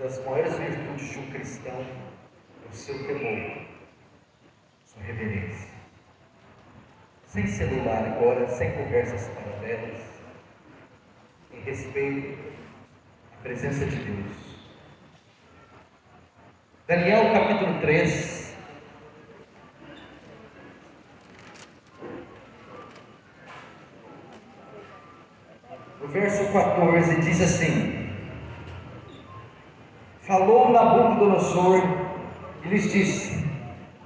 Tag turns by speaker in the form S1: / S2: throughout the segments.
S1: das maiores virtudes de um cristão é o seu temor, sua reverência. Sem celular agora, sem conversas paralelas, em respeito à presença de Deus. Daniel capítulo 3. O verso 14 diz assim: Falou Nabucodonosor e lhes disse: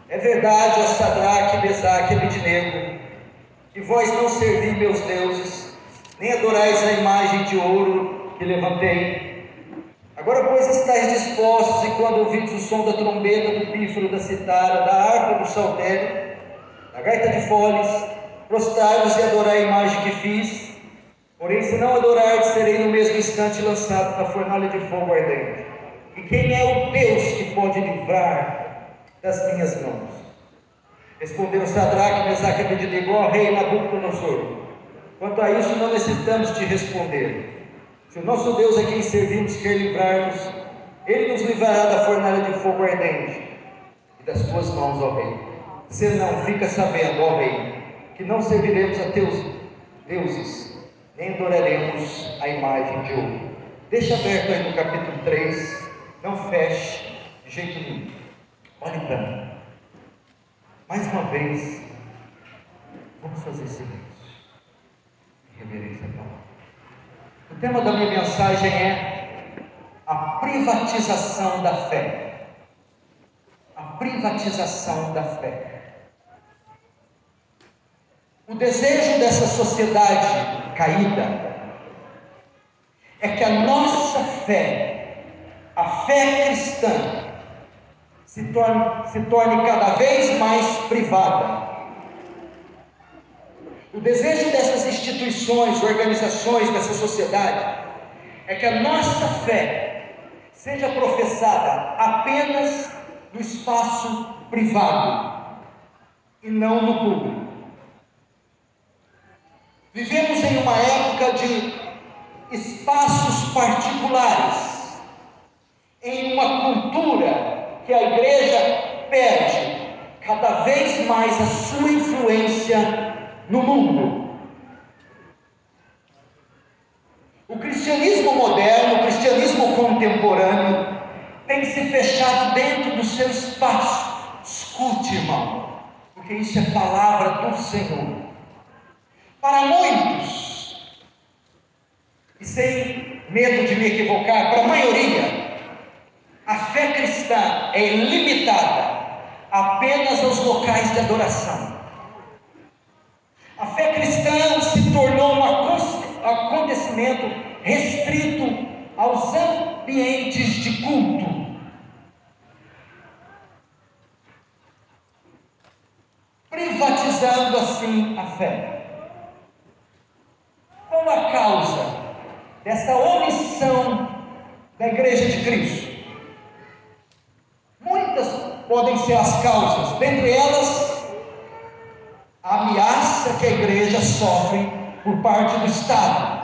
S1: É verdade, ó Sadraque, Mesaque e Abidnego, que vós não servi meus deuses, nem adorais a imagem de ouro que levantei. Agora, pois, estáis dispostos, e quando ouvides o som da trombeta, do pífaro, da citara, da harpa, do saltério, da gaita de foles, prostrai-vos e adorai a imagem que fiz. Porém, se não adorardes, serei no mesmo instante lançado na fornalha de fogo ardente. E quem é o Deus que pode livrar das minhas mãos? Responderam Sadraque, Mesaque e Abednego, ó rei Nabucodonosor. Quanto a isso, não necessitamos te responder. Se o nosso Deus a quem servimos quer livrar-nos, ele nos livrará da fornalha de fogo ardente e das tuas mãos, ó rei. Senão, fica sabendo, ó rei, que não serviremos a teus deuses, nem adoraremos a imagem de ouro. Deixa aberto aí no capítulo 3, não feche de jeito nenhum. Olhe para mim. Mais uma vez, vamos fazer silêncio. Reverência a palavra. O tema da minha mensagem é a privatização da fé. A privatização da fé. O desejo dessa sociedade caída é que a nossa fé a fé cristã se torne, se torne cada vez mais privada. O desejo dessas instituições, organizações, dessa sociedade, é que a nossa fé seja professada apenas no espaço privado e não no público. Vivemos em uma época de espaços particulares em uma cultura que a igreja perde cada vez mais a sua influência no mundo. O cristianismo moderno, o cristianismo contemporâneo, tem se fechado dentro do seu espaço. Escute, irmão, porque isso é palavra do Senhor. Para muitos, e sem medo de me equivocar, para a maioria, a fé cristã é limitada apenas aos locais de adoração. A fé cristã se tornou um acontecimento restrito aos ambientes de culto. Privatizando assim a fé. Qual a causa dessa omissão da Igreja de Cristo? Podem ser as causas, dentre elas, a ameaça que a igreja sofre por parte do Estado,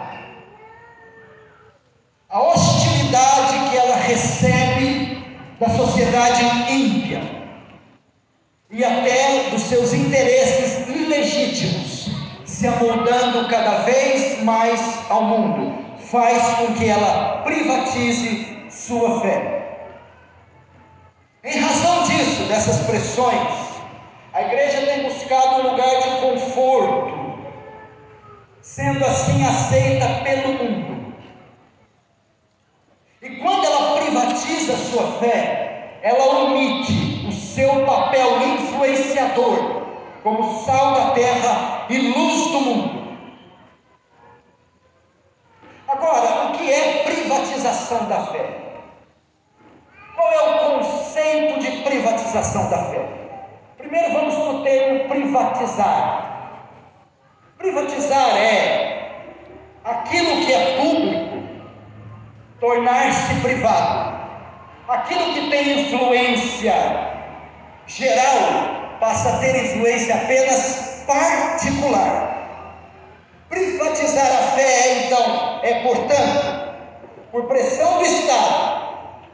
S1: a hostilidade que ela recebe da sociedade ímpia e até dos seus interesses ilegítimos, se amoldando cada vez mais ao mundo, faz com que ela privatize sua fé. Em razão dessas pressões, a igreja tem buscado um lugar de conforto, sendo assim aceita pelo mundo. E quando ela privatiza a sua fé, ela omite o seu papel influenciador como sal da terra e luz do mundo. Agora, o que é privatização da fé? Qual é o conceito de privatização da fé? Primeiro vamos para o termo privatizar. Privatizar é aquilo que é público tornar-se privado. Aquilo que tem influência geral passa a ter influência apenas particular. Privatizar a fé, então, é, portanto, por pressão do Estado,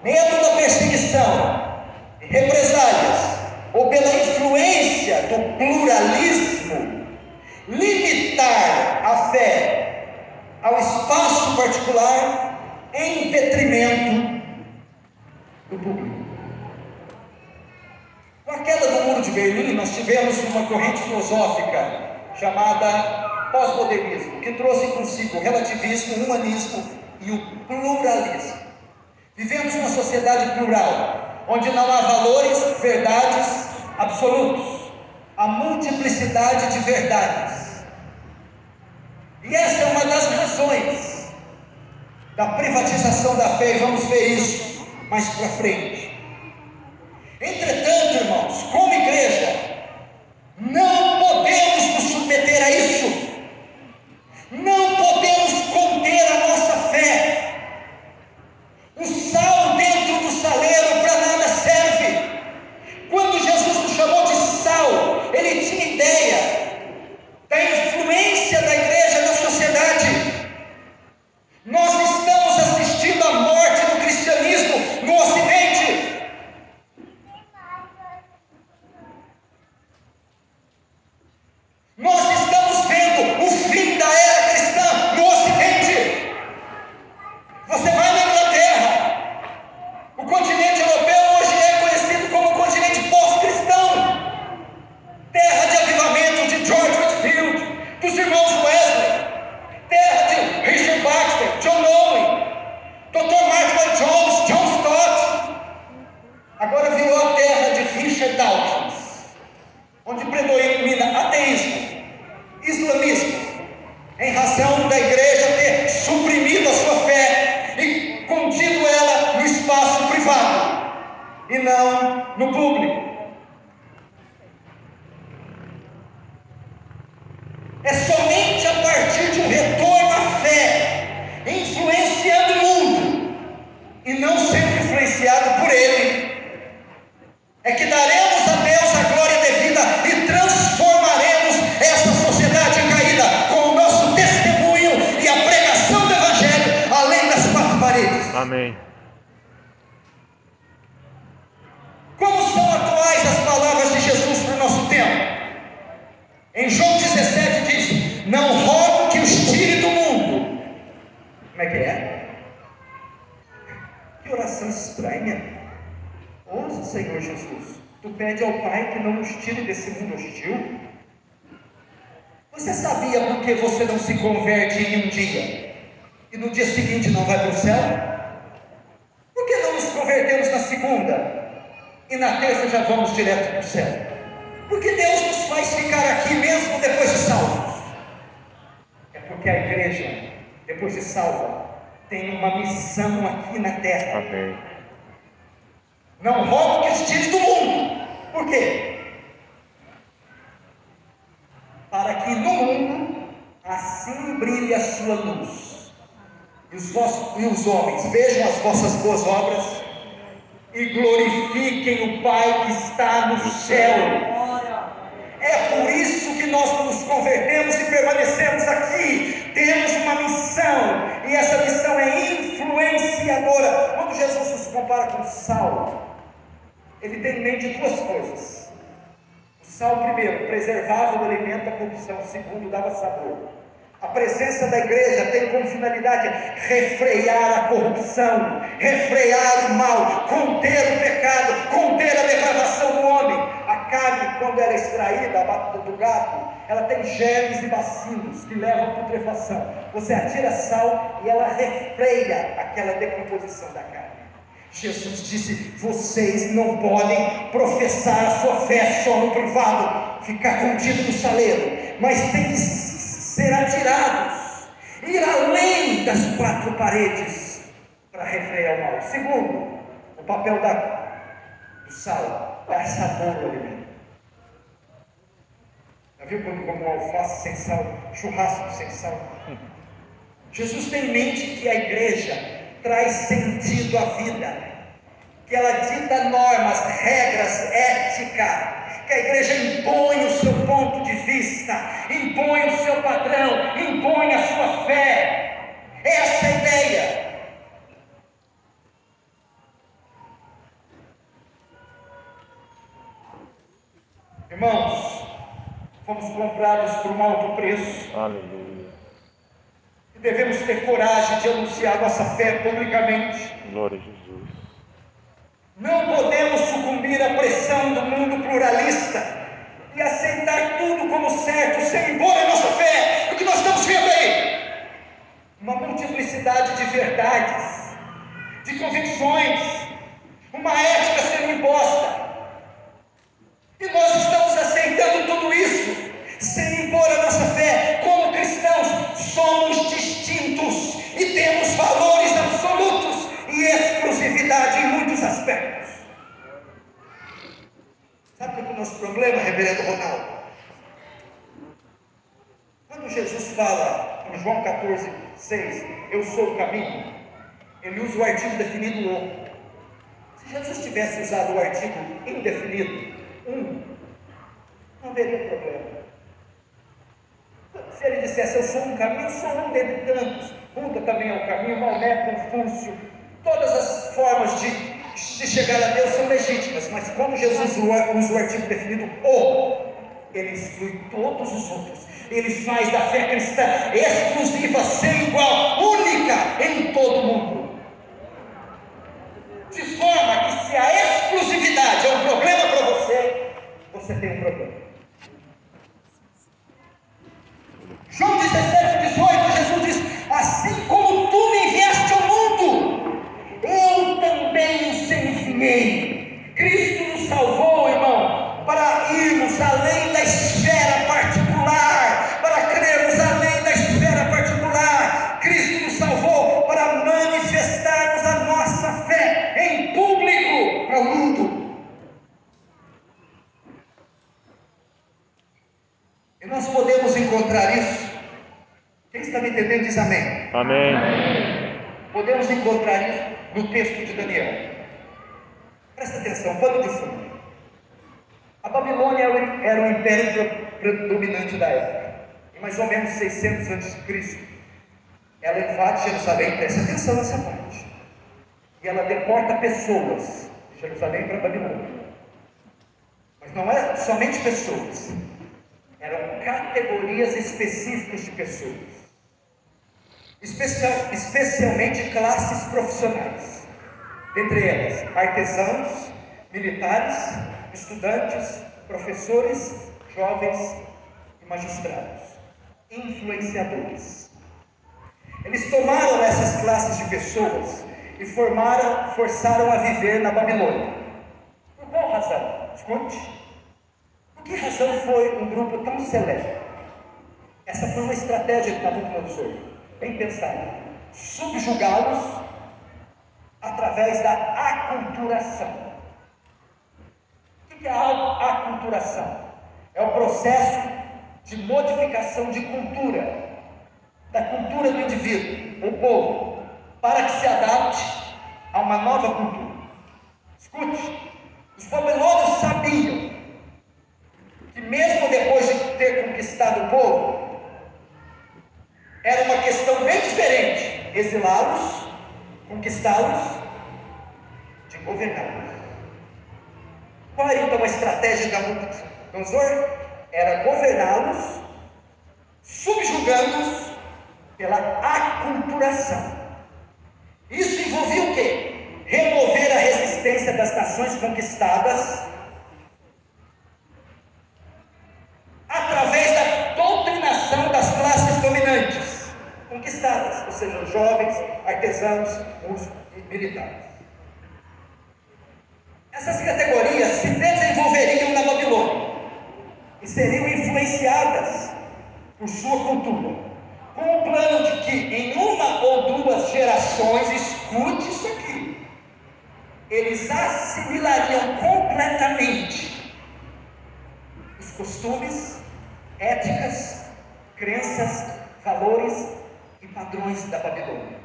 S1: medo da perseguição, represálias, ou pela influência do pluralismo, limitar a fé ao espaço particular em detrimento do público. Com a queda do muro de Berlim, nós tivemos uma corrente filosófica chamada pós-modernismo, que trouxe consigo o relativismo, o humanismo e o pluralismo. Vivemos uma sociedade plural, onde não há valores, verdades absolutos, há multiplicidade de verdades. E essa é uma das razões da privatização da fé, e vamos ver isso mais para frente. Entretanto, irmãos, como E os, vossos, e os homens vejam as vossas boas obras e glorifiquem o Pai que está no céu. É por isso que nós nos convertemos e permanecemos aqui. Temos uma missão, e essa missão é influenciadora. Quando Jesus nos compara com sal, ele tem em mente duas coisas. O sal, primeiro, preservava o alimento da corrupção, o segundo, dava sabor. A presença da igreja tem como finalidade refrear a corrupção, refrear o mal, conter o pecado, conter a depravação do homem. A carne, quando ela é extraída do gado, ela tem germes e bacilos que levam à putrefação. Você atira sal e ela refreia aquela decomposição da carne. Jesus disse: vocês não podem professar a sua fé só no privado, ficar contido no saleiro, mas tem que ser atirados, ir além das quatro paredes para refrear o mal. Segundo, o papel da, do sal, dar sabor ao alimento. Já viu quando como alface sem sal, churrasco sem sal? Jesus tem em mente que a igreja traz sentido à vida, que ela dita normas, regras, ética, que a igreja impõe o seu ponto de vista, impõe o seu padrão, impõe a sua fé. Essa é a ideia. Irmãos, fomos comprados por um alto preço.
S2: Aleluia.
S1: E devemos ter coragem de anunciar nossa fé publicamente.
S2: Glória a Jesus.
S1: Não podemos sucumbir à pressão do mundo pluralista e aceitar tudo como certo sem impor a nossa fé. O que nós estamos vendo aí? Uma multiplicidade de verdades, de convicções, uma ética sendo imposta. E nós estamos aceitando tudo isso sem impor a nossa fé. Como cristãos, somos distintos e temos valores absolutos e exclusividade aspectos. Sabe qual é o nosso problema, reverendo Ronaldo? Quando Jesus fala em João 14, 6, eu sou o caminho, ele usa o artigo definido o. Se Jesus tivesse usado o artigo indefinido, um, não haveria problema. Se ele dissesse, eu sou um caminho, eu sou um dentre tantos. Buda também é o caminho, Maomé, Confúcio, todas as formas de, de chegar a Deus são legítimas, mas quando Jesus usa o artigo definido o, ele exclui todos os outros. Ele faz da fé cristã exclusiva, sem igual, única em todo mundo. De forma que se a exclusividade é um problema para você, você tem um problema. João 17, 18, Jesus diz: Assim como tu me enviaste ao mundo, eu também enviei. Cristo nos salvou, irmão, para irmos além da esfera particular, para crermos além da esfera particular. Cristo nos salvou para manifestarmos a nossa fé em público para o mundo. E nós podemos encontrar isso. Quem está me entendendo diz amém.
S2: Amém.
S1: Podemos encontrar isso no texto de Daniel. Presta atenção, pano de fundo. A Babilônia era o império da época. Em mais ou menos 600 a.C., ela invade Jerusalém, presta atenção nessa parte. E ela deporta pessoas de Jerusalém para Babilônia. Mas não é somente pessoas, eram categorias específicas de pessoas. Especial, especialmente classes profissionais, entre elas artesãos, militares, estudantes, professores, jovens magistrados, influenciadores. Eles tomaram essas classes de pessoas e formaram, forçaram a viver na Babilônia. Por qual razão? Escute. Por que razão foi um grupo tão seleto? Essa foi uma estratégia de Nabucodonosor, bem pensada. Subjugá-los através da aculturação. O que é a aculturação? É o processo de modificação de cultura, da cultura do indivíduo, o povo, para que se adapte a uma nova cultura. Escute, os babilônios sabiam que mesmo depois de ter conquistado o povo, era uma questão bem diferente exilá-los, conquistá-los, de governá-los. Qual era então a estratégia da Nabucodonosor? Era governá-los, subjugando-os pela aculturação. Isso envolvia o quê? Remover a resistência das nações conquistadas através da doutrinação das classes dominantes conquistadas, ou seja, jovens, artesãos, músicos e militares. Essas categorias se desenvolveriam na Babilônia seriam influenciadas por sua cultura, com o plano de que em uma ou duas gerações, escute isso aqui, eles assimilariam completamente os costumes, éticas, crenças, valores e padrões da Babilônia.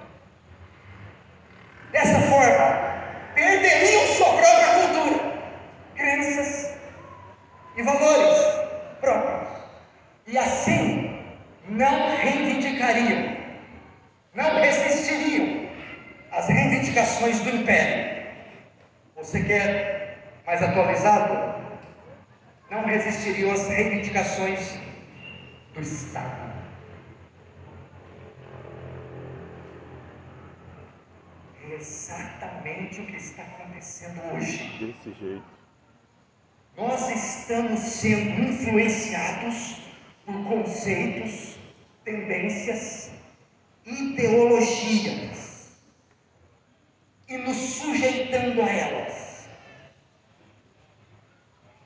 S1: Dessa forma, perderiam sua própria cultura, crenças e valores próprios. E assim não reivindicariam, não resistiriam às reivindicações do império. Você quer mais atualizado? não resistiriam às reivindicações do Estado. É exatamente o que está acontecendo hoje.
S2: Desse jeito.
S1: Nós estamos sendo influenciados por conceitos, tendências, ideologias e nos sujeitando a elas.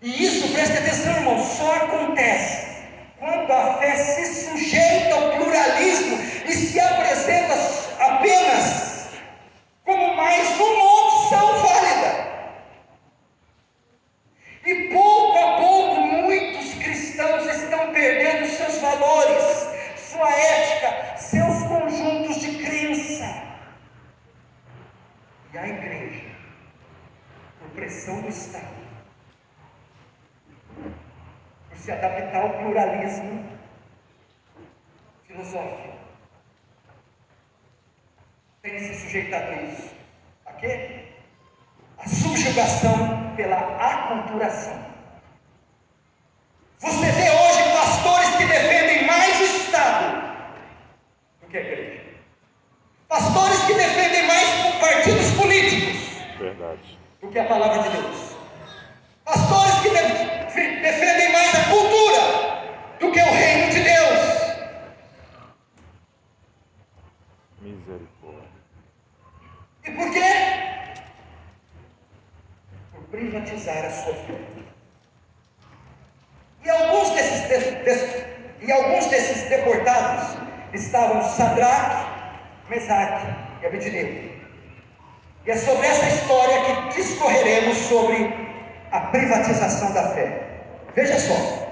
S1: E isso, preste atenção, irmão, só acontece quando a fé se sujeita ao pluralismo e se apresenta apenas como mais uma opção válida. E pouco a pouco muitos cristãos estão perdendo seus valores, sua ética, seus conjuntos de crença. E a igreja, por pressão do Estado, por se adaptar ao pluralismo filosófico, tem se sujeitado a isso. A quê? A subjugação pela aculturação. Você vê hoje pastores que defendem mais o Estado do que a igreja. Pastores que defendem mais partidos políticos
S2: Verdade.
S1: do que a palavra de Deus. Pastores que de defendem mais a cultura do que o reino de Deus.
S2: Misericórdia.
S1: E por quê? Por privatizar a sua fé. E alguns desses, de, de, e alguns deportados estavam Sadraque, Mesaque e Abednego. E é sobre essa história que discorreremos sobre a privatização da fé. Veja só.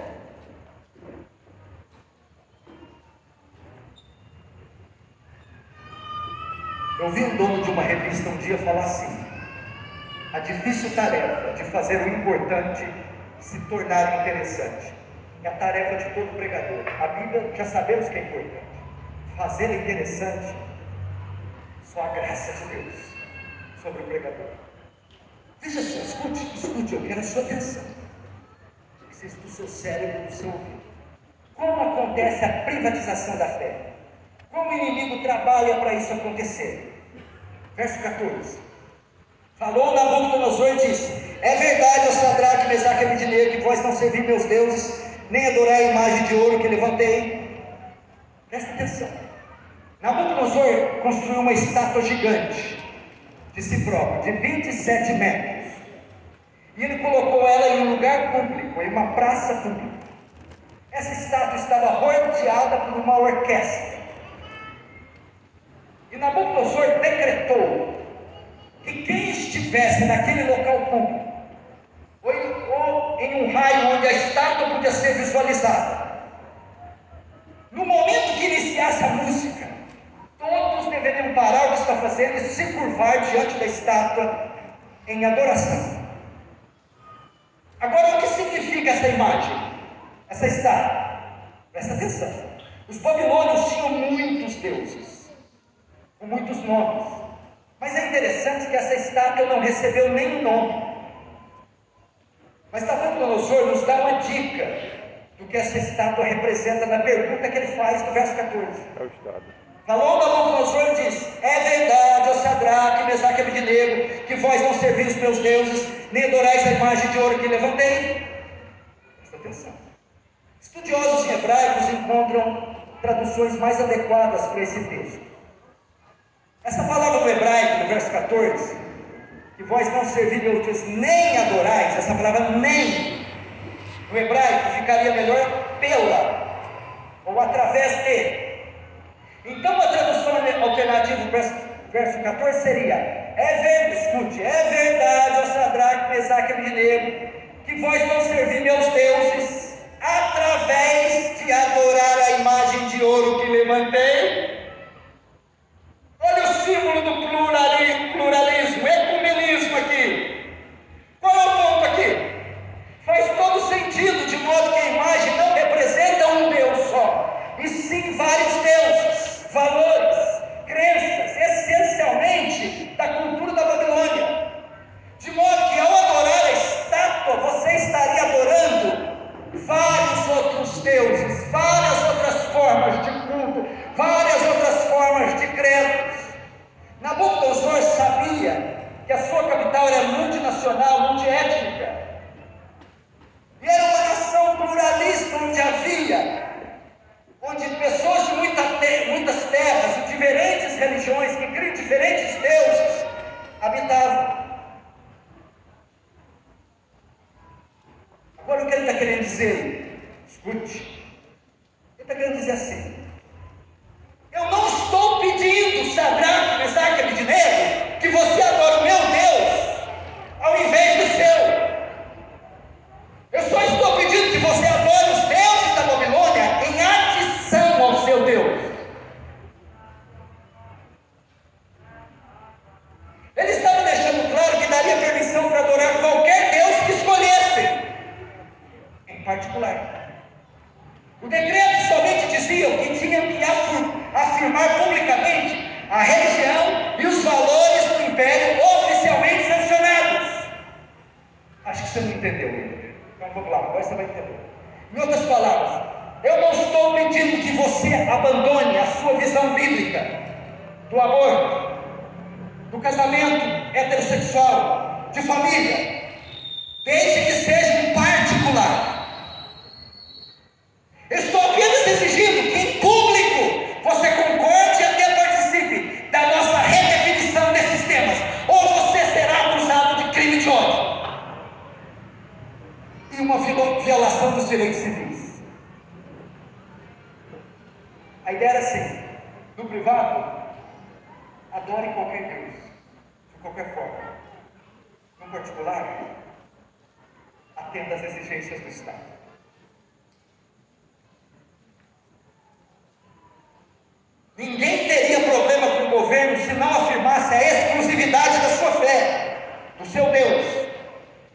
S1: Eu vi um dono de uma revista um dia falar assim: a difícil tarefa de fazer o importante se tornar interessante. É a tarefa de todo pregador. A Bíblia já sabemos que é importante. Fazer interessante, só a graça de Deus sobre o pregador. Veja só, escute, escute, eu quero a sua atenção. Precisa do seu cérebro, do seu ouvido. Como acontece a privatização da fé? Como o inimigo trabalha para isso acontecer? Verso 14. Falou Nabucodonosor e disse: É verdade, ó Sadraque, Mesaque e Abednego, que vós não servi meus deuses, nem adorai a imagem de ouro que levantei. Presta atenção. Nabucodonosor construiu uma estátua gigante de si próprio, de 27 metros. E ele colocou ela em um lugar público, em uma praça pública. Essa estátua estava rodeada por uma orquestra. E Nabucodonosor decretou que quem estivesse naquele local público, ou em, um raio onde a estátua podia ser visualizada, no momento que iniciasse a música, todos deveriam parar o que está fazendo e se curvar diante da estátua em adoração. Agora, o que significa essa imagem? Essa estátua? Presta atenção. Os babilônios tinham muitos deuses, com muitos nomes. Mas é interessante que essa estátua não recebeu nenhum nome. Mas Nabucodonosor nos dá uma dica do que essa estátua representa na pergunta que ele faz no verso 14.
S2: É o Estado.
S1: Falou Nabucodonosor e disse: É verdade, ó Sadraque, Mesaque e Abednego, que vós não servis os meus deuses, nem adorais a imagem de ouro que levantei. Presta atenção. Estudiosos hebraicos encontram traduções mais adequadas para esse texto. Essa palavra no hebraico, no verso 14, que vós não servis deuses, nem adorais, essa palavra nem, no hebraico ficaria melhor pela, ou através de. Então a tradução alternativa, verso, verso 14, seria: É verdade, escute, é verdade, ó Sadraque, Mesaque e que vós não servi meus deuses através de adorar a imagem de ouro que levantei. Olha o símbolo do pluralismo, modo que a imagem não representa um Deus só, e sim vários deuses, valores, crenças, essencialmente da cultura da Babilônia. De modo que ao adorar a estátua, você estaria adorando vários outros deuses, várias outras formas de culto, várias outras formas de credos. Nabucodonosor sabia que a sua capital era multinacional Deus, de qualquer forma. No particular, atenda às exigências do Estado. Ninguém teria problema com o governo se não afirmasse a exclusividade da sua fé, do seu Deus.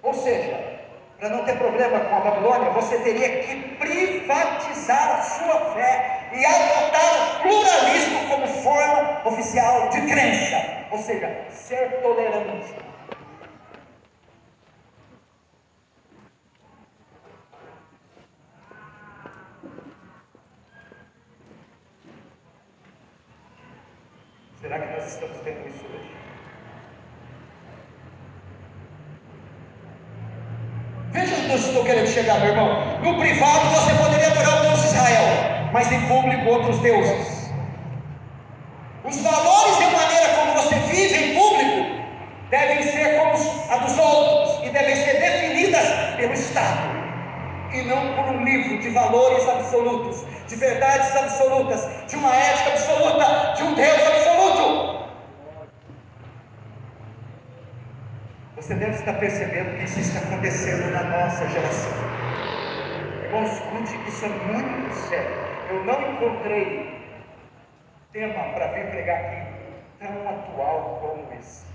S1: Ou seja, para não ter problema com a Babilônia, você teria que privatizar a sua fé e adotar o pluralismo como forma oficial de crença, ou seja, ser tolerante. Será que nós estamos tendo isso hoje? Veja onde eu estou querendo chegar, meu irmão. No privado você poderia adorar o Deus de Israel, mas em público outros deuses. Os valores e a maneira como você vive em público devem ser como a dos outros e devem ser definidas pelo Estado e não por um livro de valores absolutos, de verdades absolutas, de uma ética absoluta, de um Deus absoluto. Você deve estar percebendo que isso está acontecendo na nossa geração. Irmão, escute que isso é muito sério. Eu não encontrei tema para vir pregar aqui tão atual como esse.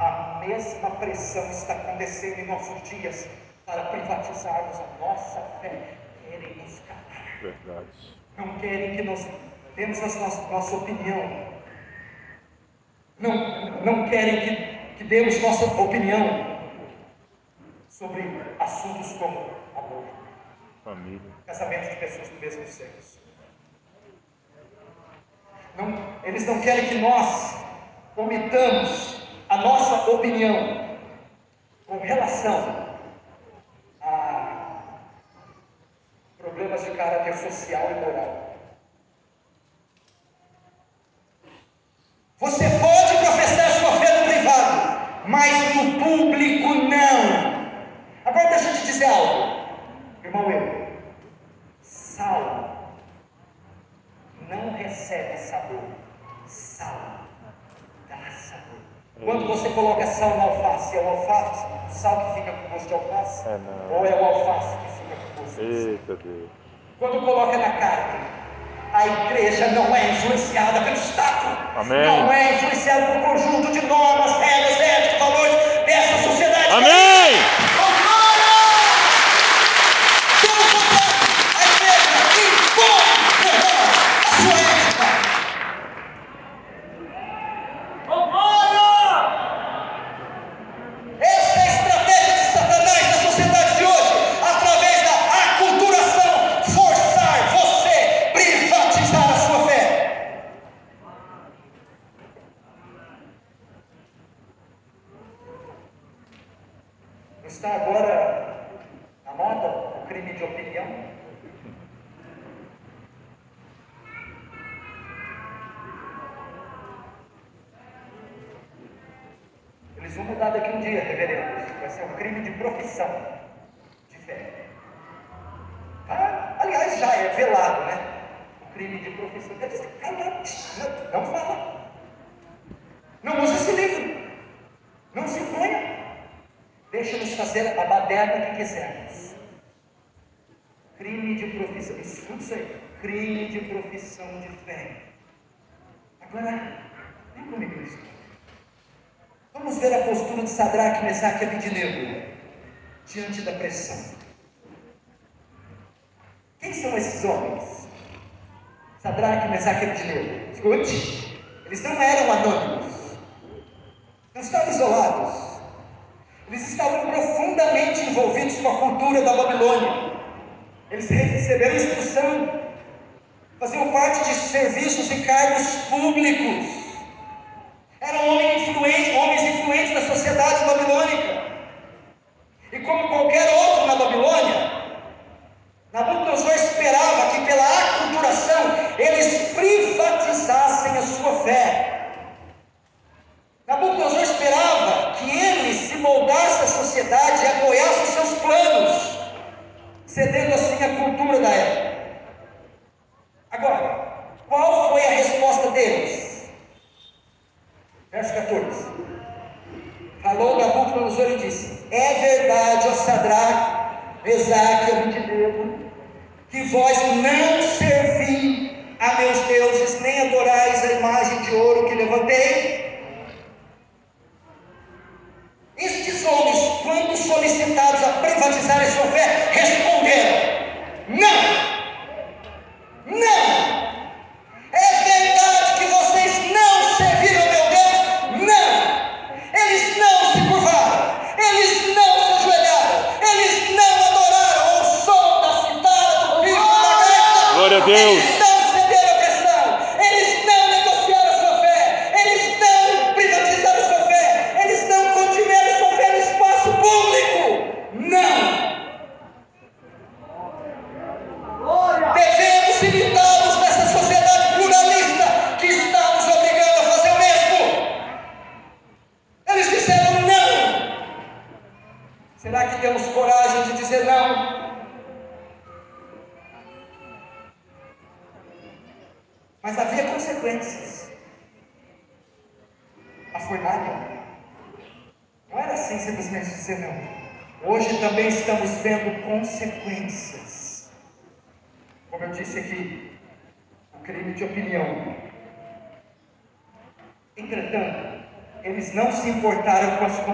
S1: A mesma pressão está acontecendo em nossos dias para privatizarmos a nossa fé, querem nos calar.
S2: Verdade.
S1: Não querem que nós demos a nossa, nossa opinião. Não, não querem que, que demos nossa opinião sobre assuntos como aborto,
S2: Família.
S1: casamento de pessoas do mesmo sexo. Não, eles não querem que nós omitamos a nossa opinião com relação problemas de caráter social e moral. Você pode professar sua fé no privado, mas no público não. Agora deixa eu te dizer algo, irmão eu. Sal não recebe sabor, sal dá sabor. Quando você coloca sal na alface, é o alface, o sal que fica com gosto de alface?
S2: É.
S1: Ou é o alface que fica com gosto de sal? Quando coloca na carne, a igreja não é influenciada pelo Estado,
S2: Amém.
S1: não é influenciada por conjunto de normas, regras, éticas, valores dessa sociedade.
S2: Amém!
S1: Oh, glória! Pelo contrário, a igreja impõe, meu irmão, a sua ética. Oh, glória! Essa é a estratégia de Satanás na sociedade de hoje, através da aculturação, forçar você privatizar a sua fé. está agora na moda o crime de opinião? Eles vão mudar daqui um dia, reverendos. Vai ser um crime de profissão, de fé. Ah, aliás, já é velado, né? O crime de profissão. Não, não fala. Não usa esse livro. Não se ponha. Deixa-nos fazer a baderna que quisermos. Profissão. Isso aí. Crime de profissão de fé. Agora, vem comigo nisso. Vamos ver a postura de Sadraque, Mesaque e Abidinego diante da pressão. Quem são esses homens? Sadraque, Mesaque e Abidinego. Escute, eles não eram anônimos. Não estavam isolados. Eles estavam profundamente envolvidos com a cultura da Babilônia. Eles receberam instrução, faziam parte de serviços e cargos públicos. Eram homens influentes, homens influentes da sociedade babilônica. E como qualquer outro na Babilônia, Nabucodonosor esperava que pela aculturação eles privatizassem a sua fé. Nabucodonosor esperava que ele se moldasse à sociedade e apoiasse os seus planos, cedendo assim a cultura da época. Agora, qual foi a resposta deles? Verso 14. Falou Nabucodonosor e disse: É verdade, ó Sadraque, Mesaque Abidinego, que vós não servi a meus deuses, nem adorais a imagem de ouro que levantei. Estes homens, quando solicitados a privatizar sua responderam: Não!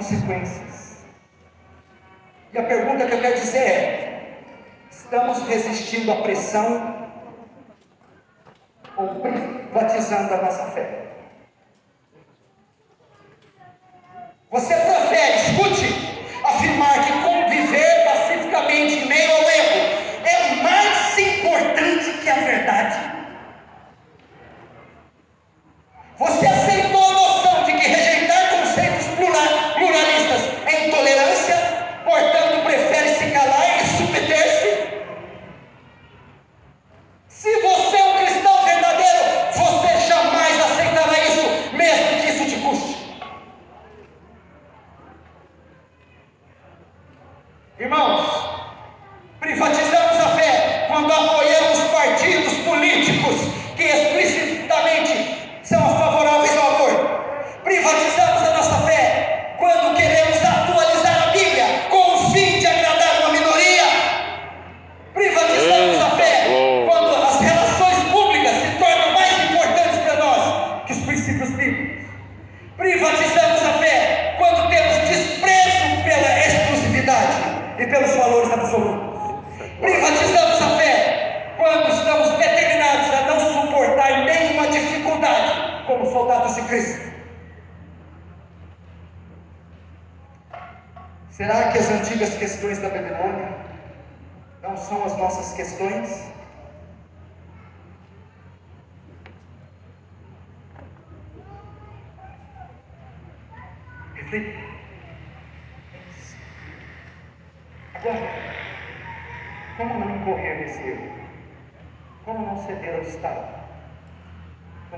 S1: Consequências. E a pergunta que eu quero dizer é: estamos resistindo à pressão ou privatizando a nossa fé? Você prefere,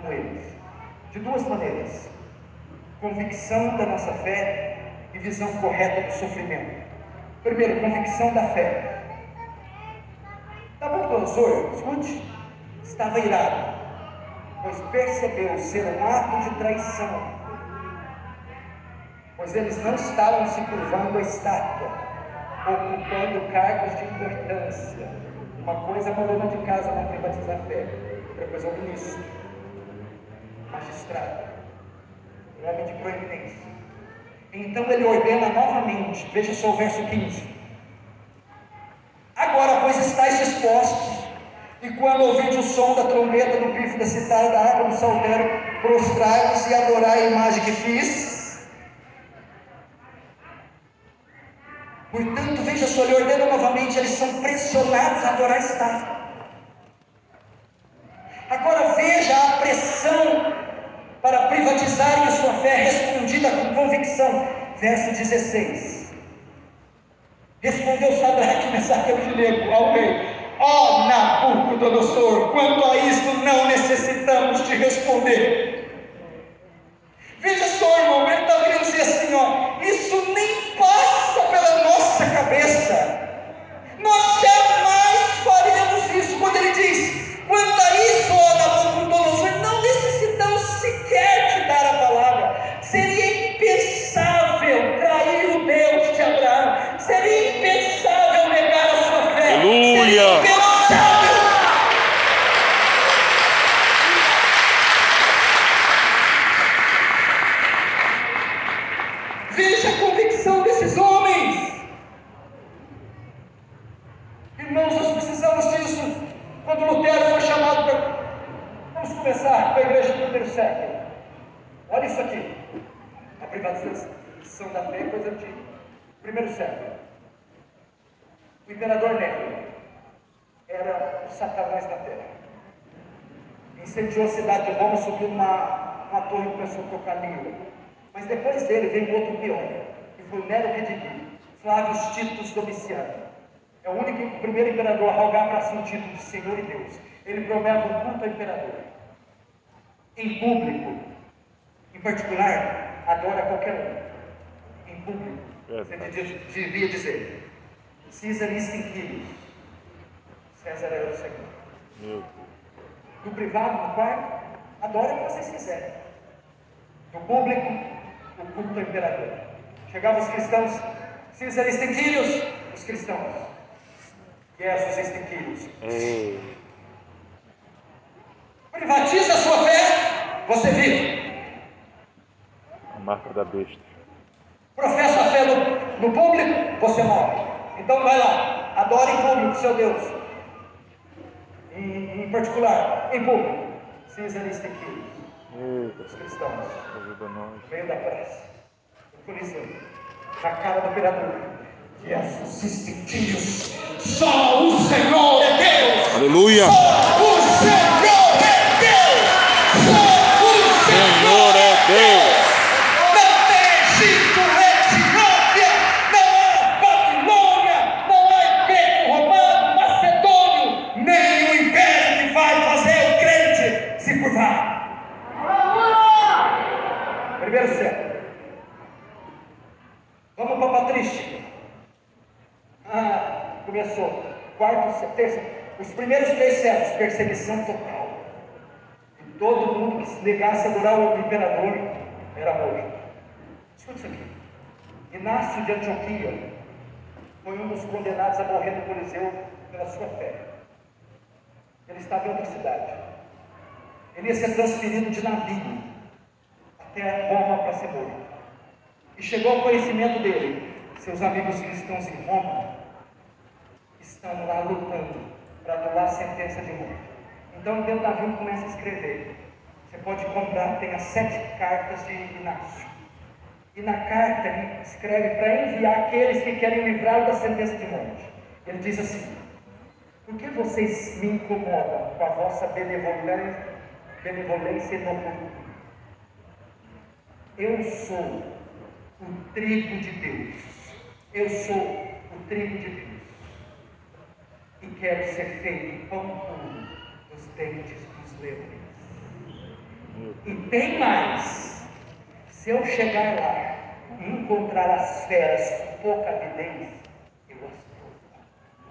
S1: Como eles? De duas maneiras: convicção da nossa fé e visão correta do sofrimento. Primeiro, convicção da fé. Nabucodonosor, escute, estava irado, pois percebeu ser um ato de traição, pois eles não estavam se curvando à estátua, ocupando cargos de importância. Uma coisa é dona de casa não privatizar a fé, outra coisa é o ministro, magistrado, um homem de proeminência. Então ele ordena novamente, veja só o verso 15. Agora, pois, estáis dispostos, e quando ouvirdes o som da trombeta, do pifo, da citada, da harpa, do saltério, prostrai-vos e adorai a imagem que fiz. Portanto, veja só, ele ordena novamente, eles são pressionados a adorar a estátua. Agora veja a pressão para privatizarem sua fé, respondida com convicção. Verso 16. Respondeu Sadraque, Mesaque e Abednego ao rei: Ó oh, Nabucodonosor, quanto a isto não necessitamos te responder. Veja só, irmão, ele está querendo dizer assim: ó, isso nem passa pela nossa cabeça. Nós jamais faremos isso. Quando ele diz, quanto a isso, ó Nabucodonosor, não necessitamos sequer te dar a palavra. Seria impensável trair o Deus de Abraão. Seria impensável negar a sua fé.
S2: Aleluia.
S1: Seria impensável. Veja a convicção desses homens. Irmãos, nós precisamos disso. Quando Lutero foi chamado para. Vamos começar com a igreja do primeiro século. Olha isso aqui. A privatização da fé é coisa antiga. Primeiro século. O imperador Nero era o satanás da terra. Incendiou a cidade de Roma, subiu numa, numa torre e começou a tocar língua. Mas depois dele veio outro pior, que foi o Nero Redimir, Flávio Titus Domiciano. É o único o primeiro imperador a rogar para si o título de Senhor e Deus. Ele promete um culto ao imperador. Em público, em particular, adora qualquer um. Em público, você devia dizer: César Istinquilos, César é o Senhor.
S2: Meu Deus.
S1: No privado, no quarto, adora o que vocês quiserem. No público, o culto ao imperador. Chegavam os cristãos, César Istinquilos, os cristãos. Jesus Istinquilos.
S2: Ei.
S1: Privatiza a sua fé, você vive.
S2: A marca da besta.
S1: Professa a fé no, no público, você morre. Então vai lá, adore em público seu Deus. Em, em particular, em público. César Istinquilos,
S2: Eita,
S1: os cristãos.
S2: ajuda nós.
S1: no meio da praça, no Coliseu, na cara do imperador. Jesus Istinquilos, só o Senhor é Deus!
S2: Aleluia.
S1: Só o Senhor é Deus! Só o
S2: Senhor é Deus.
S1: Não tem Egito, Etiópia, não há Babilônia, não há Império Romano, Macedônio, nem o império que vai fazer o crente se curvar. Primeiro século. Vamos para a patrística. Ah, começou. Quarto, sé- terceiro. Os primeiros três séculos, perseguição total. E todo mundo que se negasse a adorar o imperador era morto. Escuta isso aqui. Inácio de Antioquia foi um dos condenados a morrer no Coliseu pela sua fé. Ele estava em outra cidade. Ele ia ser transferido de navio até Roma para ser morto. E chegou ao conhecimento dele. Seus amigos cristãos em Roma estão lá lutando para anular a sentença de morte. Então, dentro do navio, começa a escrever. Você pode comprar, tem as sete cartas de Inácio. Na carta ele escreve para enviar aqueles que querem livrar da sentença de morte. Ele diz assim: Por que vocês me incomodam com a vossa benevolência, benevolência inoportuna? Eu sou o trigo de Deus. Eu sou o trigo de Deus. E quero ser feito pão puro dos dentes dos leões. E tem mais. Se eu chegar lá e encontrar as feras com pouca avidez, eu as dou.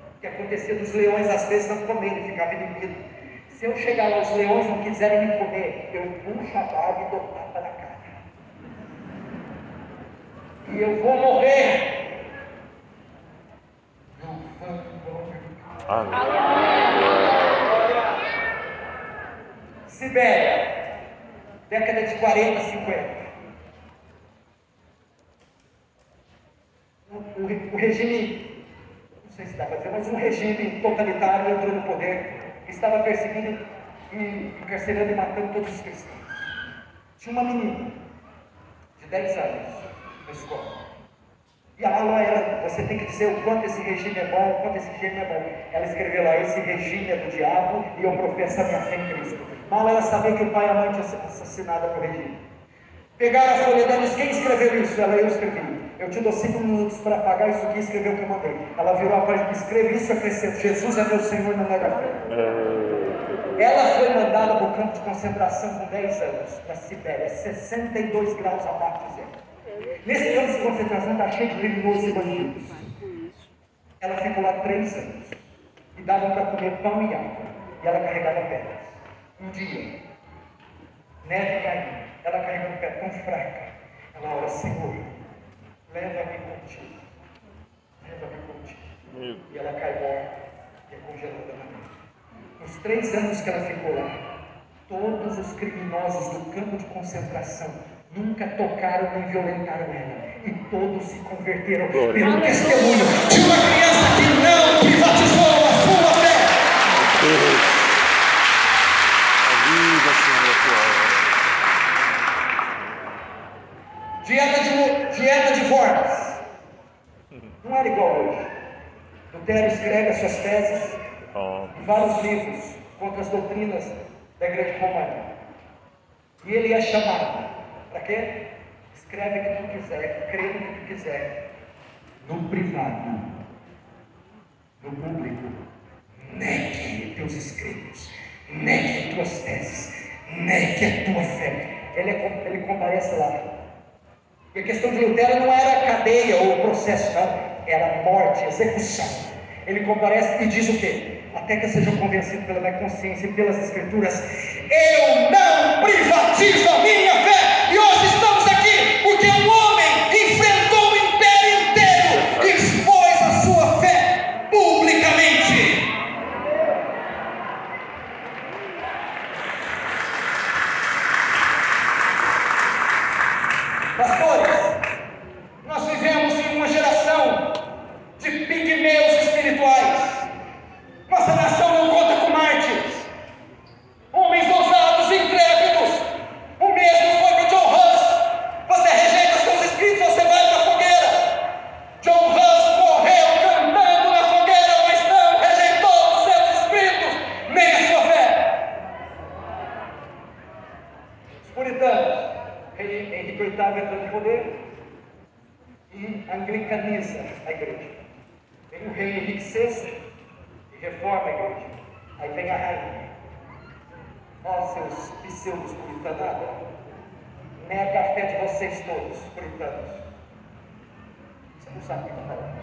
S1: O que acontecia dos leões às vezes não comerem, ficava inibido. Se eu chegar lá, os leões não quiserem me comer, eu puxo a barba e dou tapa na cara. E eu vou morrer. Não vou morrer. Sibéria, década de 40, 50. O, o regime, não sei se dá para dizer, mas um regime totalitário entrou no poder, estava perseguindo encarcerando e matando todos os cristãos. Tinha uma menina de 10 anos na escola. E a aula era, você tem que dizer o quanto esse regime é bom, o quanto esse regime é bom. Ela escreveu lá, esse regime é do diabo e eu professo a minha fé em Cristo. Mal ela sabia que o pai e a mãe tinham sido assassinados por regime. Pegaram a folha dela quem escreveu isso? Ela, eu escrevi. Eu te dou cinco minutos para apagar isso aqui e escrever o que eu mandei. Ela virou a página, escreve isso e acrescenta, Jesus é meu Senhor, não nega fé. Ela foi mandada para o campo de concentração com 10 anos, para a Sibéria, 62 graus abaixo de zero. Nesse campo de concentração está cheio de criminosos e bandidos. Ela ficou lá três anos. E davam para comer pão e água. E ela carregava pedras. Um dia, neve caindo. Ela carregando pedra tão fraca. Ela ora, Senhor, leva-me contigo. Leva-me contigo. E ela cai morta e é congelada na neve. Nos três anos que ela ficou lá, todos os criminosos do campo de concentração nunca tocaram nem violentaram ela. E todos se converteram pelo testemunho de uma criança que não privatizou a sua fé.
S2: Aviva, Senhor, a tua obra.
S1: Dieta de, dieta de formas. Não era igual hoje. Lutero escreve as suas teses vários livros contra as doutrinas da igreja romana. E ele é chamado para quê? Escreve o que tu quiser, crê no que tu quiser. No privado, no público, negue teus escritos, negue tuas teses, negue a tua fé. Ele, é, ele comparece lá. E a questão de Lutero não era cadeia ou processo, não, era morte, execução. Ele comparece e diz o quê? Até que sejam convencidos pela minha consciência e pelas Escrituras, eu não privatizo a minha fé. E hoje estamos aqui porque um homem enfrentou o império inteiro e expôs a sua fé publicamente. Pastores, nós vivemos em uma geração de pigmeus espirituais. Nossa nação não conta com mártires, homens ousados e intrépidos. O mesmo foi com John Hus. Você rejeita seus espíritos, você vai para a fogueira. John Hus morreu cantando na fogueira, mas não rejeitou os seus espíritos, nem a sua fé. Os puritanos, rei Henrique VIII entra no poder e anglicaniza a igreja. Vem o rei Henrique VI e reforma a igreja. Aí vem a rainha. Ó seus pseudos puritanos, nega a fé de vocês todos, puritanos. Você não sabe o que está falando.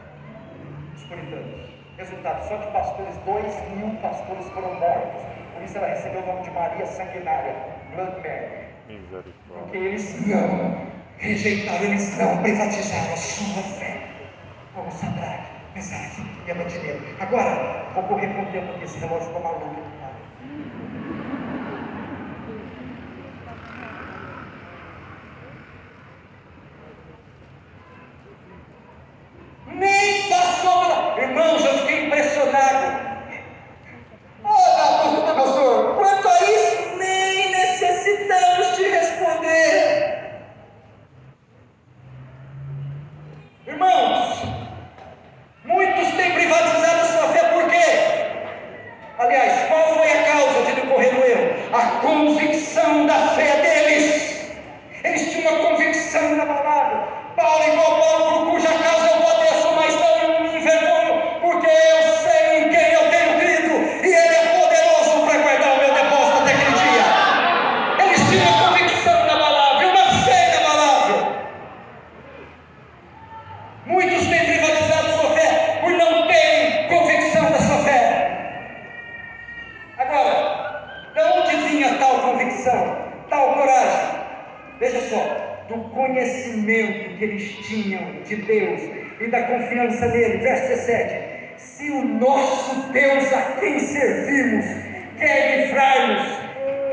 S1: Os puritanos. Resultado, só de pastores, dois mil pastores foram mortos. Por isso ela recebeu o nome de Maria Sanguinária, Blood Mary. Porque eles não rejeitaram, eles não privatizaram a sua fé. Como Sadraque, Mesaque e Abednego. Agora, vou correr com o tempo aqui, esse relógio está maluco. tá? Nem passou pela. Irmãos, eu fiquei impressionado. Olha, pastor, quanto a isso, nem necessitamos te responder. Irmãos, muitos têm privatizado a sua fé por quê? Aliás, qual foi a causa de decorrer no erro? A convicção da fé deles. Eles tinham uma convicção inabalável. Paulo, igual Paulo, por cuja causa eu padeço, mas não me eles tinham de Deus e da confiança nele. Verso 17: Se o nosso Deus a quem servimos quer livrar-nos,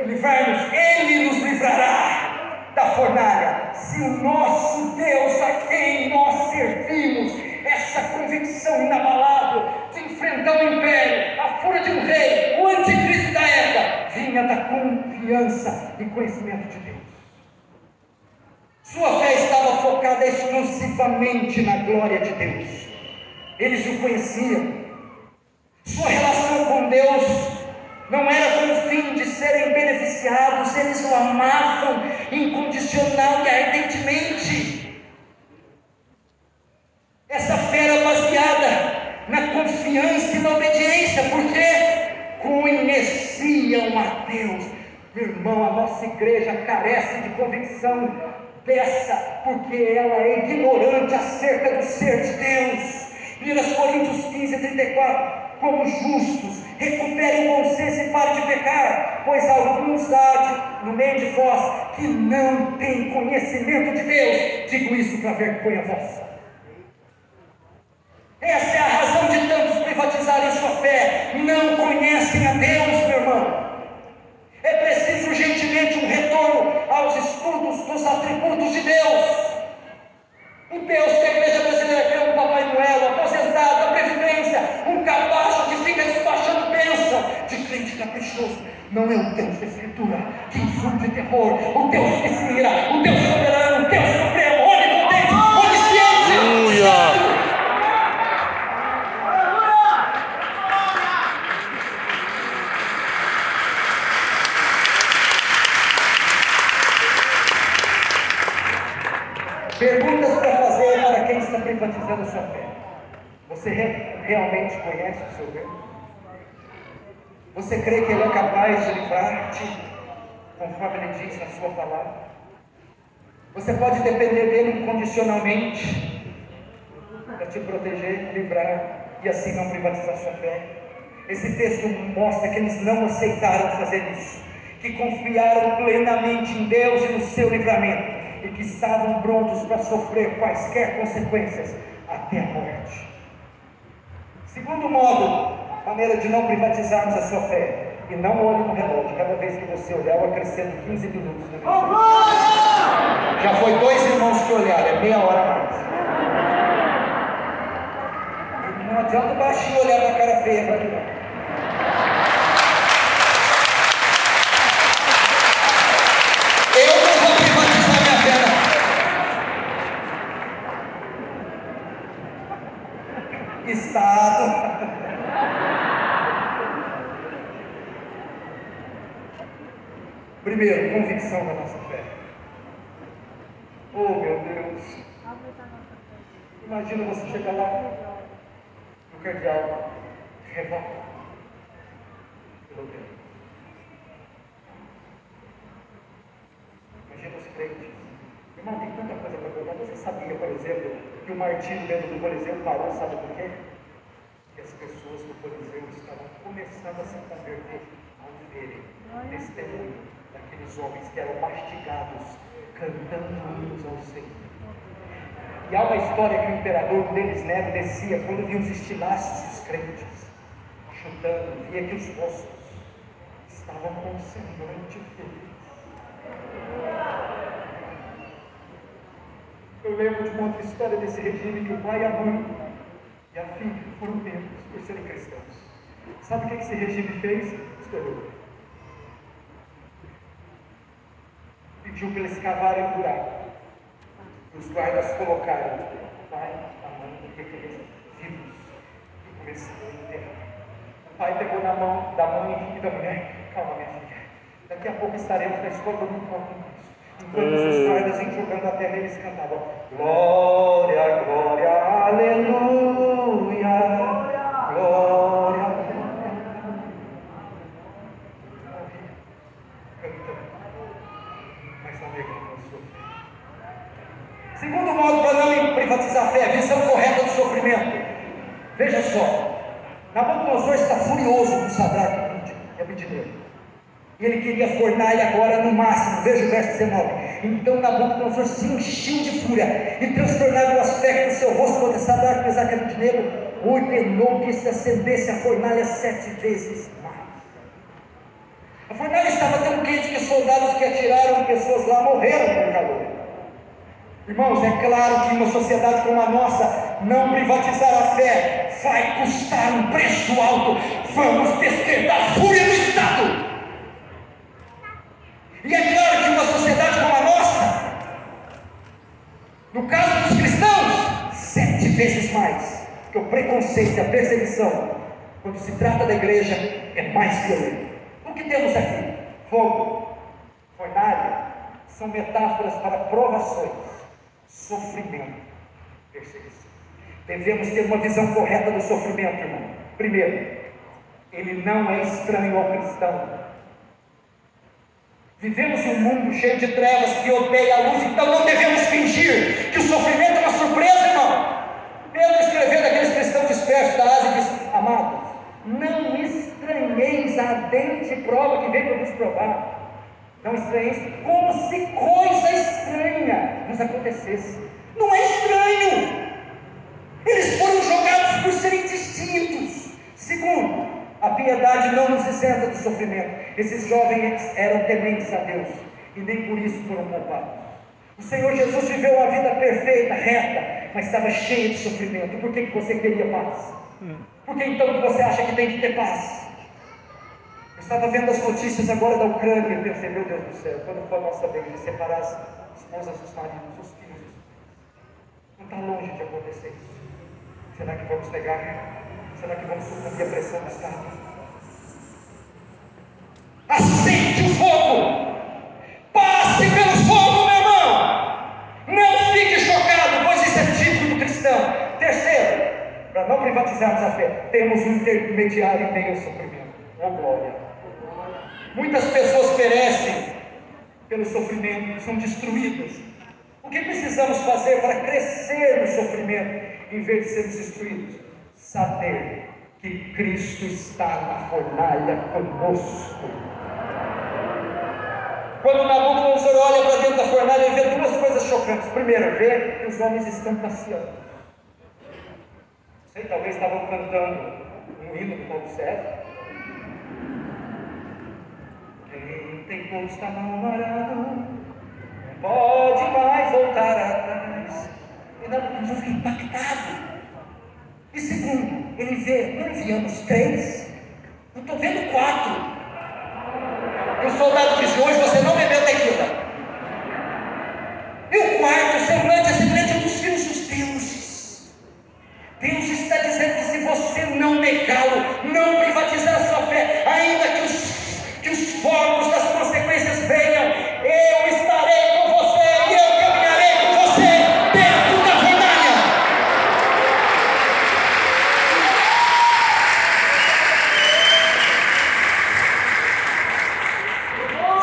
S1: livrar-nos, ele nos livrará da fornalha. Se o nosso Deus a quem nós servimos, essa convicção inabalável de enfrentar o império, a fúria de um rei, o anticristo da época, vinha da confiança e conhecimento de Deus. Sua fé estava focada exclusivamente na glória de Deus. Eles o conheciam. Sua relação com Deus não era com o fim de serem beneficiados, eles o amavam incondicional e ardentemente. Essa fé era baseada na confiança e na obediência, porque conheciam a Deus. Irmão, a nossa igreja carece de convicção dessa, porque ela é ignorante acerca do ser de Deus. 1 Coríntios 15, 34. Como justos, recupere o senso e pare de pecar, pois alguns há no meio de vós que não têm conhecimento de Deus. Digo isso para vergonha vossa. Essa é a razão de tantos privatizarem sua fé. Não conhecem a Deus, meu irmão. É preciso urgentemente um retorno aos estudos dos atributos de Deus. O Deus que a igreja brasileira quer um Papai Noel, aposentado da Previdência, um capacho que fica despachando bênção de crente caprichoso. Não é o Deus da Escritura que infunde terror, o Deus que se ira, o Deus soberano, realmente conhece o seu Deus? Você crê que Ele é capaz de livrar-te, conforme Ele diz na sua palavra? Você pode depender dele incondicionalmente para te proteger, livrar e assim não privatizar sua fé. Esse texto mostra que eles não aceitaram fazer isso, que confiaram plenamente em Deus e no seu livramento e que estavam prontos para sofrer quaisquer consequências até a morte. Segundo modo, maneira de não privatizarmos a sua fé. E não olhe no relógio, cada vez que você olhar, eu acrescento 15 minutos. Já foi dois irmãos que olharam, é meia hora mais. Não adianta o baixinho olhar na cara feia para não. Eu não vou privatizar minha fé, não. Estado. Primeiro, convicção da nossa fé. Oh meu Deus. Imagina você chegar lá e o cardeal revoca pelo. Imagina os crentes. Irmão, tem tanta coisa para contar. Você sabia, por exemplo, que o martírio dentro do Coliseu parou, sabe por quê? Que as pessoas do Coliseu estavam começando a se converter ao verem testemunho daqueles homens que eram mastigados, cantando hinos ao Senhor. E há uma história que o imperador, deles, Nero, descia quando via os estilhaços dos crentes, chutando, via que os rostos estavam com semblante feliz. Eu lembro de uma outra história desse regime que o pai, a mãe e a filha foram pegos por serem cristãos. Sabe o que esse regime fez? Estourou. Pediu para eles cavarem um buraco. Os guardas colocaram o pai, a mãe e a criança vivos e começaram a enterrar. O pai pegou na mão da mãe e da mulher: Calma, minha filha. Daqui a pouco estaremos na escola do mundo com Cristo. Enquanto os guardas iam jogando a terra, eles cantavam: Glória, glória, aleluia. Glória, aleluia. Cantando, mas não negando a sua fé. Segundo modo para não privatizar a fé, a visão correta do sofrimento. Veja só, Nabucodonosor está furioso com Sadraque e Abednego. E ele queria fornar ele agora no máximo. Veja o verso 19. Então Nabucodonosor se encheu de fúria e transtornado o aspecto do seu rosto contra Sadraque, Mesaque e Abednego, ordenou que se acendesse a fornalha sete vezes mais. A fornalha estava tão quente que os soldados que atiraram pessoas lá morreram por calor. Irmãos, é claro que uma sociedade como a nossa, não privatizar a fé vai custar um preço alto. Vamos despertar a fúria do Estado. E é claro que uma sociedade como a nossa, no caso dos cristãos, sete vezes mais, porque o preconceito e a perseguição, quando se trata da igreja, é mais violento. O que temos aqui? Fogo, fornalha, são metáforas para provações sofrimento, perseguição. Devemos ter uma visão correta do sofrimento, irmão. Primeiro, ele não é estranho ao cristão. Vivemos em um mundo cheio de trevas que odeia a luz, então não devemos fingir que o sofrimento é uma surpresa, irmão. Pedro escrevendo aqueles cristãos dispersos da Ásia diz: Amados, não estranheis a ardente prova que veio para nos provar não estranheis, como se coisa estranha nos acontecesse. Não é estranho. Eles foram jogados por serem distintos. Segundo, a piedade não nos isenta do sofrimento. Esses jovens eram tementes a Deus e nem por isso foram poupados. O Senhor Jesus viveu uma vida perfeita, reta, mas estava cheio de sofrimento. Por que, que você queria paz? Por que então você acha que tem que ter paz? Estava vendo as notícias agora da Ucrânia e pensei, meu Deus do céu, quando for a nossa vez de separar as esposas dos maridos, os filhos, não está longe de acontecer isso. Será que vamos negar? Será que vamos sucumbir à pressão do Estado? Acende o fogo! Passe pelo fogo, meu irmão! Não fique chocado, pois isso é típico do cristão. Terceiro, para não privatizarmos a fé, temos um intermediário em meio ao sofrimento. Oh glória! Muitas pessoas perecem pelo sofrimento, são destruídas. O que precisamos fazer para crescer no sofrimento em vez de sermos destruídos? Saber que Cristo está na fornalha conosco. Quando Nabucodonosor olha para dentro da fornalha, ele vê duas coisas chocantes. Primeiro, vê que os homens estão passeando. Sei, talvez estavam cantando um hino do povo certo tem posto a mão arado, não pode mais voltar atrás. E Nabucodonosor fica impactado. E segundo, ele vê, não enviamos três, eu estou vendo quatro. E o soldado disse, hoje você não bebeu tequila. E o quarto, semblante é semelhante dos filhos dos deuses. Deus está dizendo que se você não negá-lo, não privatizar a sua fé, ainda que os que os fogos das consequências venham, eu estarei com você e eu caminharei com você dentro da fornalha.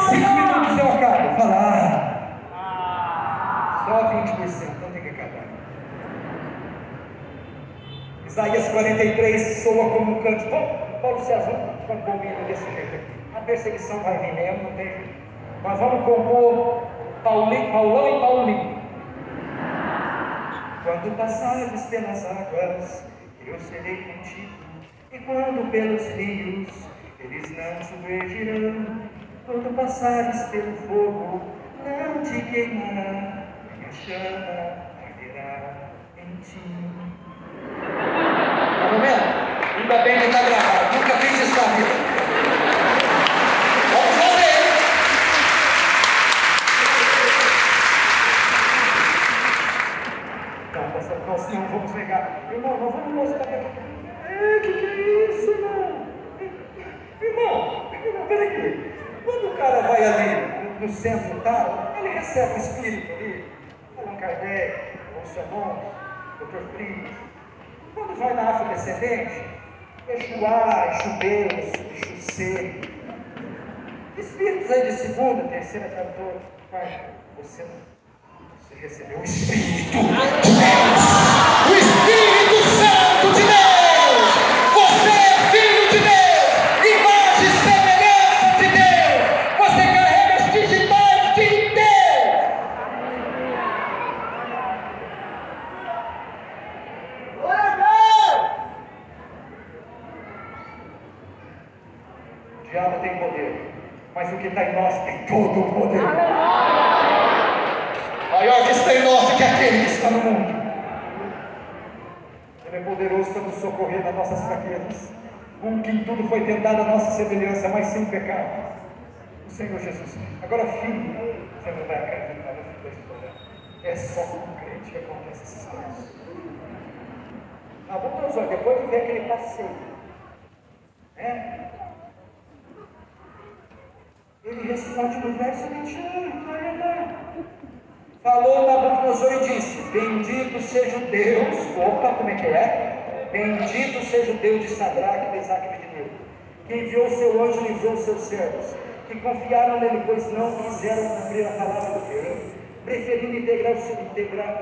S1: Cinco minutos eu acabo. Falar. Só 20%, não tem que acabar. Isaías 43 soa como um canto. César cantou um hino desse jeito a perseguição vai vir mesmo, não tem. Nós vamos compor Paulinho, Paulão e Paulinho. Quando passares pelas águas, eu serei contigo. E quando pelos rios, eles não submergirão. Quando passares pelo fogo, não te queimará, nem a chama arderá em ti. Tá vendo? Ainda bem que está gravado. Nunca fiz isso na vida. Vamos mostrar É, que que é isso, irmão? Irmão, irmão, peraí. Quando o cara vai ali no, centro tal, ele recebe o espírito ali, Allan Kardec, Bolsonaro, Dr. Frias. Quando vai na afrodescendente, Exu A, Exu B, Exu C. Espíritos aí de segunda, terceira, quarta, quarta. Você. Você recebeu o Espírito de. Que está em nós tem todo o poder. Maior que está em nós do que aquele que está no mundo. Ele é poderoso para nos socorrer nas nossas fraquezas. Um que em tudo foi tentado a nossa semelhança, mas sem pecado. O Senhor Jesus. Agora, filho, você não vai acreditar no fim da história. É só com crente que acontece essas coisas. Nabucodonosor, depois de ver aquele passeio, né? Ele responde no verso 21, olha lá. Falou Nabucodonosor e disse: Bendito seja o Deus, opa, como é que é? Bendito seja o Deus de Sadraque, Mesaque e Abednego, que enviou o seu anjo e livrou os seus servos, que confiaram nele, pois não quiseram cumprir a palavra do rei, preferindo integrar seu, integrar,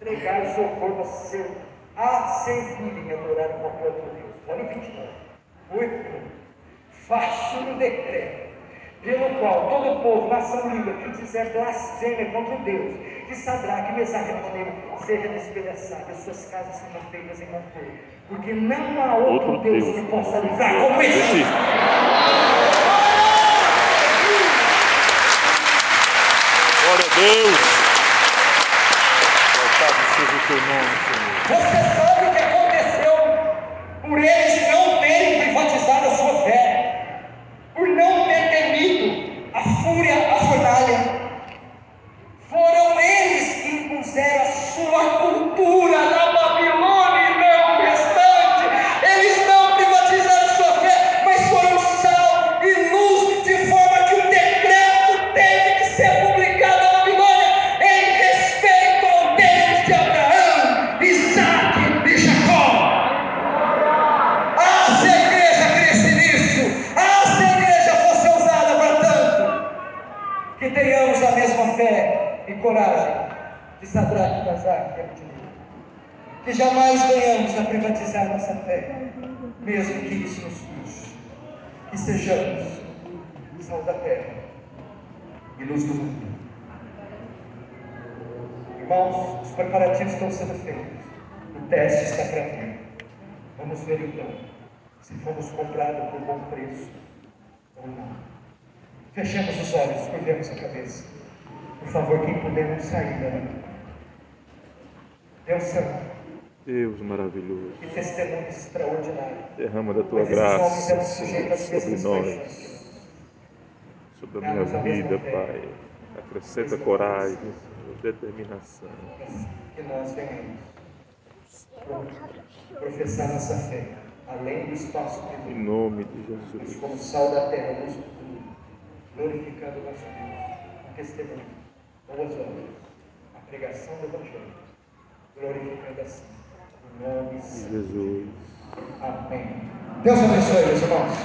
S1: entregar o seu corpo a, ser, a servirem e adorar qualquer outro Deus. Olha o 29. Oito. Faço um decreto pelo qual todo povo, nação, língua, que dizer blasfêmia contra Deus, de Sadraque, Mesaque e Abednego, seja despedaçado, as suas casas sejam feitas em montão, porque não há outro,
S2: Outro
S1: Deus,
S2: Deus
S1: que possa livrar como esse.
S2: Glória a Deus. Seja o teu nome, Senhor.
S1: Você sabe o que aconteceu por eles não terem privatizado a sua fé, por não ter temido a jamais venhamos a privatizar nossa fé, mesmo que isso nos custe. Que sejamos sal da terra e luz do mundo. Irmãos, os preparativos estão sendo feitos. O teste está para vir. Vamos ver então se fomos comprados por bom preço ou não. Fechemos os olhos, curvemos a cabeça. Por favor, quem puder não sair. Deus Santo,
S2: Deus maravilhoso.
S1: que testemunho extraordinário.
S2: Derrama da tua graça, Senhor, sobre nós, sobre a minha vida, Pai. Acrescenta coragem, Senhor, determinação.
S1: Que nós venhamos professar nossa fé, além do espaço
S2: Em
S1: público,
S2: nome de
S1: mas
S2: Jesus.
S1: como sal da terra, luz do mundo, glorificando o nosso Deus, testemunho, boas obras, a pregação do Evangelho, glorificando assim nome
S2: De. Jesus.
S1: Amém. Deus abençoe, meus irmãos.